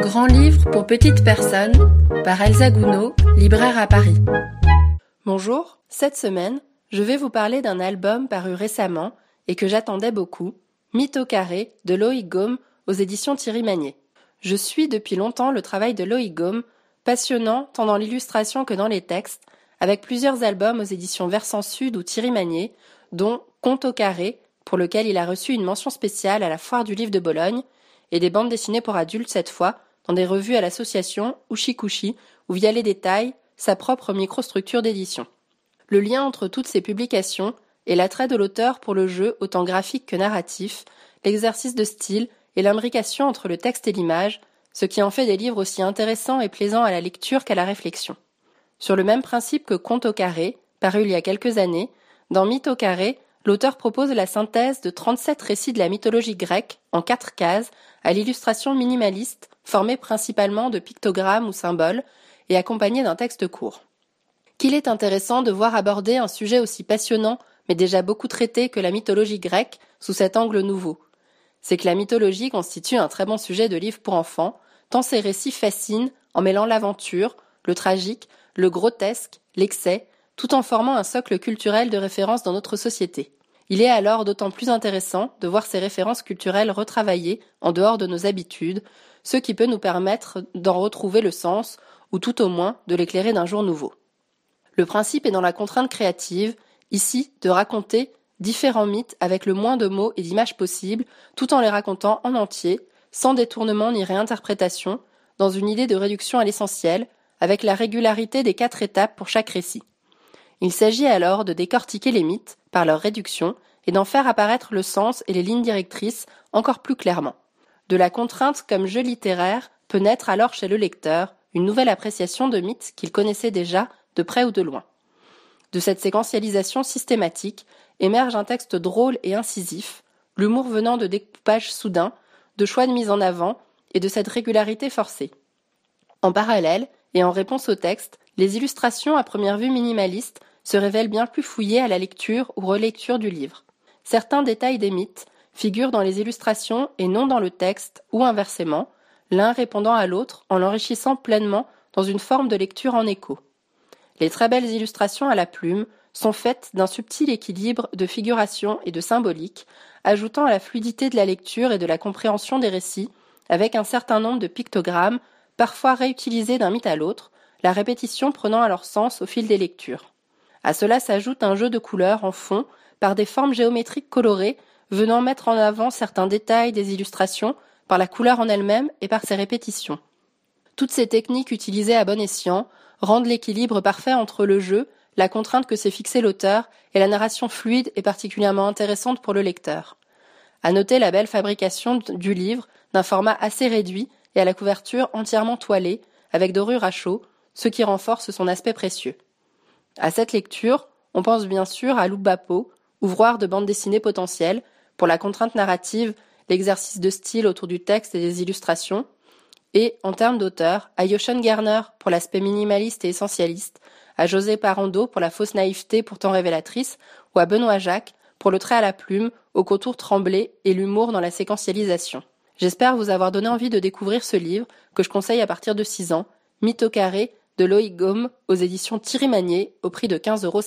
Grand livre pour petites personnes par Elsa Gounod, libraire à Paris. Bonjour, cette semaine, je vais vous parler d'un album paru récemment et que j'attendais beaucoup, Mythe au carré de Loïc Gaume aux éditions Thierry Magnier. Je suis depuis longtemps le travail de Loïc Gaume, passionnant tant dans l'illustration que dans les textes, avec plusieurs albums aux éditions Versant Sud ou Thierry Magnier, dont Conte au carré, pour lequel il a reçu une mention spéciale à la Foire du Livre de Bologne, et des bandes dessinées pour adultes cette fois, dans des revues à l'association Ushikushi, ou via les détails, sa propre microstructure d'édition. Le lien entre toutes ces publications est l'attrait de l'auteur pour le jeu autant graphique que narratif, l'exercice de style et l'imbrication entre le texte et l'image, ce qui en fait des livres aussi intéressants et plaisants à la lecture qu'à la réflexion. Sur le même principe que Conte au carré, paru il y a quelques années, dans Mythe au carré, l'auteur propose la synthèse de 37 récits de la mythologie grecque en quatre cases à l'illustration minimaliste formée principalement de pictogrammes ou symboles et accompagnée d'un texte court. Qu'il est intéressant de voir aborder un sujet aussi passionnant mais déjà beaucoup traité que la mythologie grecque sous cet angle nouveau. C'est que la mythologie constitue un très bon sujet de livre pour enfants, tant ces récits fascinent en mêlant l'aventure, le tragique, le grotesque, l'excès, tout en formant un socle culturel de référence dans notre société. Il est alors d'autant plus intéressant de voir ces références culturelles retravaillées en dehors de nos habitudes, ce qui peut nous permettre d'en retrouver le sens, ou tout au moins de l'éclairer d'un jour nouveau. Le principe est dans la contrainte créative, ici de raconter différents mythes avec le moins de mots et d'images possibles, tout en les racontant en entier, sans détournement ni réinterprétation, dans une idée de réduction à l'essentiel, avec la régularité des quatre étapes pour chaque récit. Il s'agit alors de décortiquer les mythes par leur réduction et d'en faire apparaître le sens et les lignes directrices encore plus clairement. De la contrainte comme jeu littéraire peut naître alors chez le lecteur une nouvelle appréciation de mythes qu'il connaissait déjà de près ou de loin. De cette séquentialisation systématique émerge un texte drôle et incisif, l'humour venant de découpages soudains, de choix de mise en avant et de cette régularité forcée. En parallèle, et en réponse au texte, les illustrations à première vue minimalistes se révèlent bien plus fouillées à la lecture ou relecture du livre. Certains détails des mythes figurent dans les illustrations et non dans le texte, ou inversement, l'un répondant à l'autre en l'enrichissant pleinement dans une forme de lecture en écho. Les très belles illustrations à la plume sont faites d'un subtil équilibre de figuration et de symbolique, ajoutant à la fluidité de la lecture et de la compréhension des récits, avec un certain nombre de pictogrammes, parfois réutilisés d'un mythe à l'autre, la répétition prenant alors sens au fil des lectures. À cela s'ajoute un jeu de couleurs en fond par des formes géométriques colorées venant mettre en avant certains détails des illustrations par la couleur en elle-même et par ses répétitions. Toutes ces techniques utilisées à bon escient rendent l'équilibre parfait entre le jeu, la contrainte que s'est fixée l'auteur et la narration fluide et particulièrement intéressante pour le lecteur. À noter la belle fabrication du livre d'un format assez réduit et à la couverture entièrement toilée avec dorure à chaud, ce qui renforce son aspect précieux. À cette lecture, on pense bien sûr à Loubapo, ouvroir de bande dessinée potentielle, pour la contrainte narrative, l'exercice de style autour du texte et des illustrations, et, en termes d'auteur, à Yoshon Garner pour l'aspect minimaliste et essentialiste, à José Parando pour la fausse naïveté pourtant révélatrice, ou à Benoît Jacques pour le trait à la plume, au contour tremblé et l'humour dans la séquentialisation. J'espère vous avoir donné envie de découvrir ce livre, que je conseille à partir de 6 ans, Mythe carré, de Loïc Gaume aux éditions Thierry Magnier au prix de 15,50 euros.